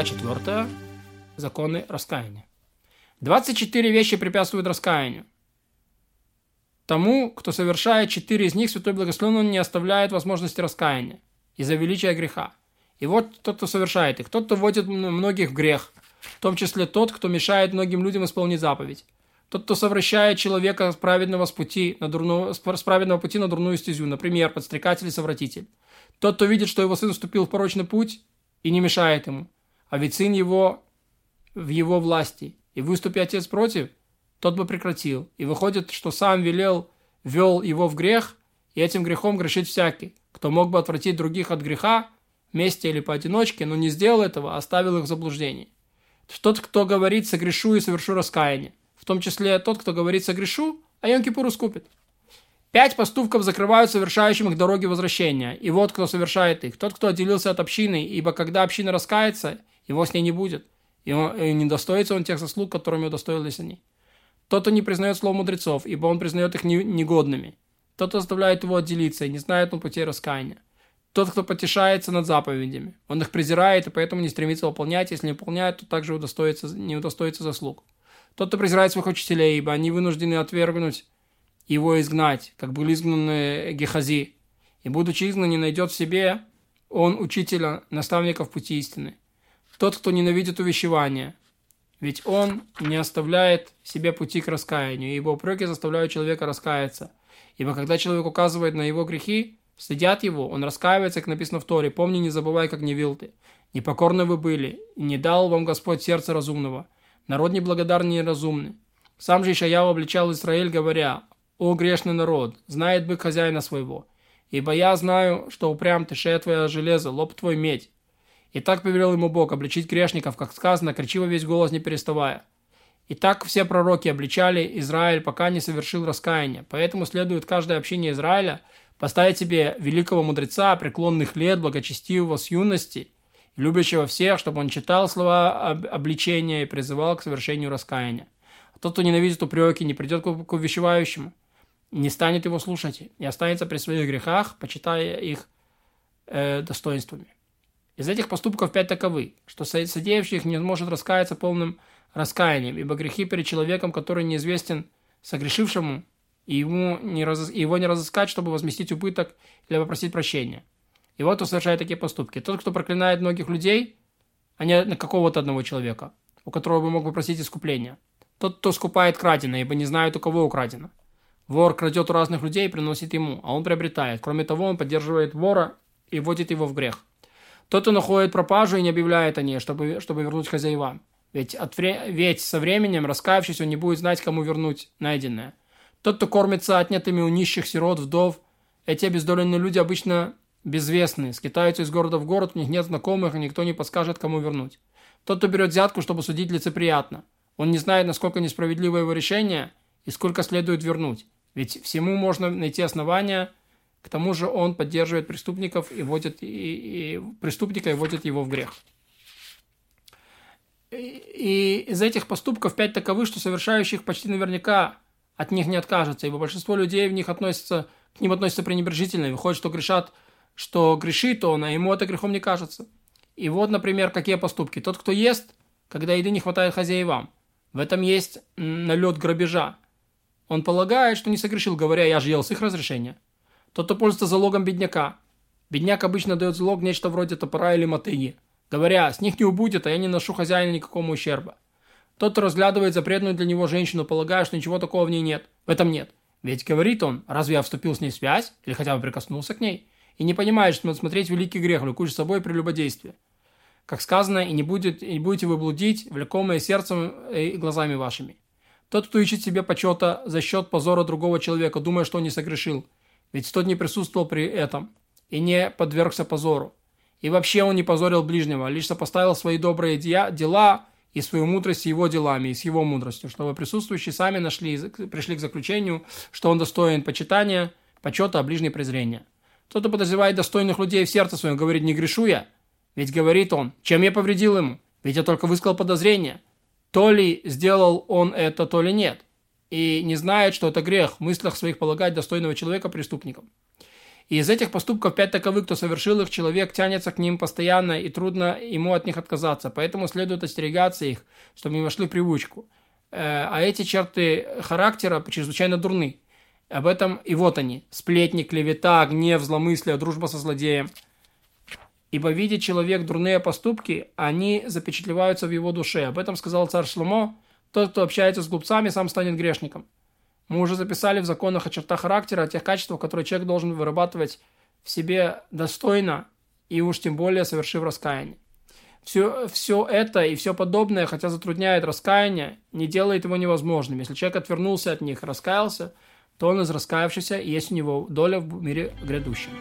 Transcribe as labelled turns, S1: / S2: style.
S1: Глава 4. Законы раскаяния. 24 вещи препятствуют раскаянию. Тому, кто совершает четыре из них, Святой Благословен не оставляет возможности раскаяния из-за величия греха. И вот тот, кто совершает их. Тот, кто вводит многих в грех. В том числе тот, кто мешает многим людям исполнить заповедь. Тот, кто совращает человека с праведного, с пути на дурную, с праведного пути на дурную стезю. Например, подстрекатель и совратитель. Тот, кто видит, что его сын вступил в порочный путь и не мешает ему. А ведь сын его в его власти. И выступи отец против – тот бы прекратил. И выходит, что сам велел, вел его в грех, и этим грехом грешит всякий, кто мог бы отвратить других от греха, вместе или поодиночке, но не сделал этого, а оставил их в заблуждении. Тот, кто говорит «согрешу и совершу раскаяние», в том числе тот, кто говорит «согрешу», а Йом-Кипур искупит. Пять поступков закрывают совершающим их дороги возвращения, и вот кто совершает их. Тот, кто отделился от общины, ибо когда община раскается, его с ней не будет, и, он, и не достоится он тех заслуг, которыми удостоились они. Тот, кто не признает слово мудрецов, ибо он признает их негодными. Тот, кто заставляет его отделиться и не знает он пути раскаяния. Тот, кто потешается над заповедями. Он их презирает и поэтому не стремится выполнять. Если не выполняет, то также удостоится, не удостоится заслуг. Тот, кто презирает своих учителей, ибо они вынуждены отвергнуть его изгнать, как были изгнаны Гехази. И, будучи изгнан, не найдет в себе он учителя, наставника в пути истины. Тот, кто ненавидит увещевание, ведь он не оставляет себе пути к раскаянию, ибо упреки заставляют человека раскаяться. Ибо когда человек указывает на его грехи, стыдят его, он раскаивается, как написано в Торе, помни, не забывай, как не вил ты. Непокорны вы были, и не дал вам Господь сердце разумного. Народ неблагодарный и неразумный. Сам же Ишаяу обличал Израиль, говоря, «О грешный народ, знает бык хозяина своего, ибо я знаю, что упрям ты, шея твоя железо, лоб твой медь, и так повелел ему Бог обличить грешников, как сказано, кричи весь голос, не переставая. И так все пророки обличали Израиль, пока не совершил раскаяние. Поэтому следует каждое общение Израиля поставить себе великого мудреца, преклонных лет, благочестивого с юности, любящего всех, чтобы он читал слова об обличения и призывал к совершению раскаяния. А тот, кто ненавидит упреки, не придет к увещевающему, не станет его слушать, и останется при своих грехах, почитая их э, достоинствами. Из этих поступков пять таковы, что содеявший их не может раскаяться полным раскаянием, ибо грехи перед человеком, который неизвестен согрешившему, и ему не раз... его не разыскать, чтобы возместить убыток или попросить прощения. И вот он совершает такие поступки. Тот, кто проклинает многих людей, а не какого-то одного человека, у которого бы мог попросить искупления. Тот, кто скупает краденое, ибо не знает, у кого украдено. Вор крадет у разных людей и приносит ему, а он приобретает. Кроме того, он поддерживает вора и вводит его в грех. Тот, кто находит пропажу и не объявляет о ней, чтобы, чтобы вернуть хозяевам. Ведь, от. Ведь со временем, раскаявшись, он не будет знать, кому вернуть найденное. Тот, кто кормится отнятыми у нищих, сирот, вдов, эти обездоленные люди обычно безвестны, скитаются из города в город, у них нет знакомых, и никто не подскажет, кому вернуть. Тот, кто берет взятку, чтобы судить лицеприятно. Он не знает, насколько несправедливо его решение и сколько следует вернуть. Ведь всему можно найти основания – к тому же он поддерживает преступников и вводит и, и преступника и вводит его в грех. И, и из этих поступков пять таковы, что совершающих почти наверняка от них не откажется, ибо большинство людей в них относятся, к ним относятся пренебрежительно, и выходит, что грешат, что грешит он, а ему это грехом не кажется. И вот, например, какие поступки. Тот, кто ест, когда еды не хватает хозяевам. В этом есть налет грабежа. Он полагает, что не согрешил, говоря, я же ел с их разрешения. Тот, кто пользуется залогом бедняка. Бедняк обычно дает залог нечто вроде топора или мотыги, говоря, с них не убудет, а я не ношу хозяина никакому ущерба. Тот, кто разглядывает запретную для него женщину, полагая, что ничего такого в ней нет. В этом нет. Ведь говорит он, разве я вступил с ней в связь, или хотя бы прикоснулся к ней, и не понимает, что надо смотреть великий грех, влекущий собой прелюбодействие. Как сказано, и не, будет, и не будете вы блудить, влекомые сердцем и глазами вашими. Тот, кто ищет себе почета за счет позора другого человека, думая, что он не согрешил – ведь тот не присутствовал при этом и не подвергся позору. И вообще он не позорил ближнего, лишь сопоставил свои добрые дела и свою мудрость с его делами и с его мудростью, чтобы присутствующие сами нашли, пришли к заключению, что он достоин почитания, почета, а ближнее презрения. Кто-то подозревает достойных людей в сердце своем, говорит, не грешу я. Ведь говорит он, чем я повредил ему? Ведь я только высказал подозрение. То ли сделал он это, то ли нет и не знает, что это грех в мыслях своих полагать достойного человека преступником. И из этих поступков пять таковых, кто совершил их, человек тянется к ним постоянно, и трудно ему от них отказаться. Поэтому следует остерегаться их, чтобы не вошли в привычку. Э, а эти черты характера чрезвычайно дурны. Об этом и вот они. Сплетни, клевета, гнев, зломыслие, дружба со злодеем. Ибо видит человек дурные поступки, они запечатлеваются в его душе. Об этом сказал царь Шломо. Тот, кто общается с глупцами, сам станет грешником. Мы уже записали в законах о чертах характера, о тех качествах, которые человек должен вырабатывать в себе достойно и уж тем более совершив раскаяние. Все, все это и все подобное, хотя затрудняет раскаяние, не делает его невозможным. Если человек отвернулся от них, раскаялся, то он из раскаявшихся, и есть у него доля в мире грядущем.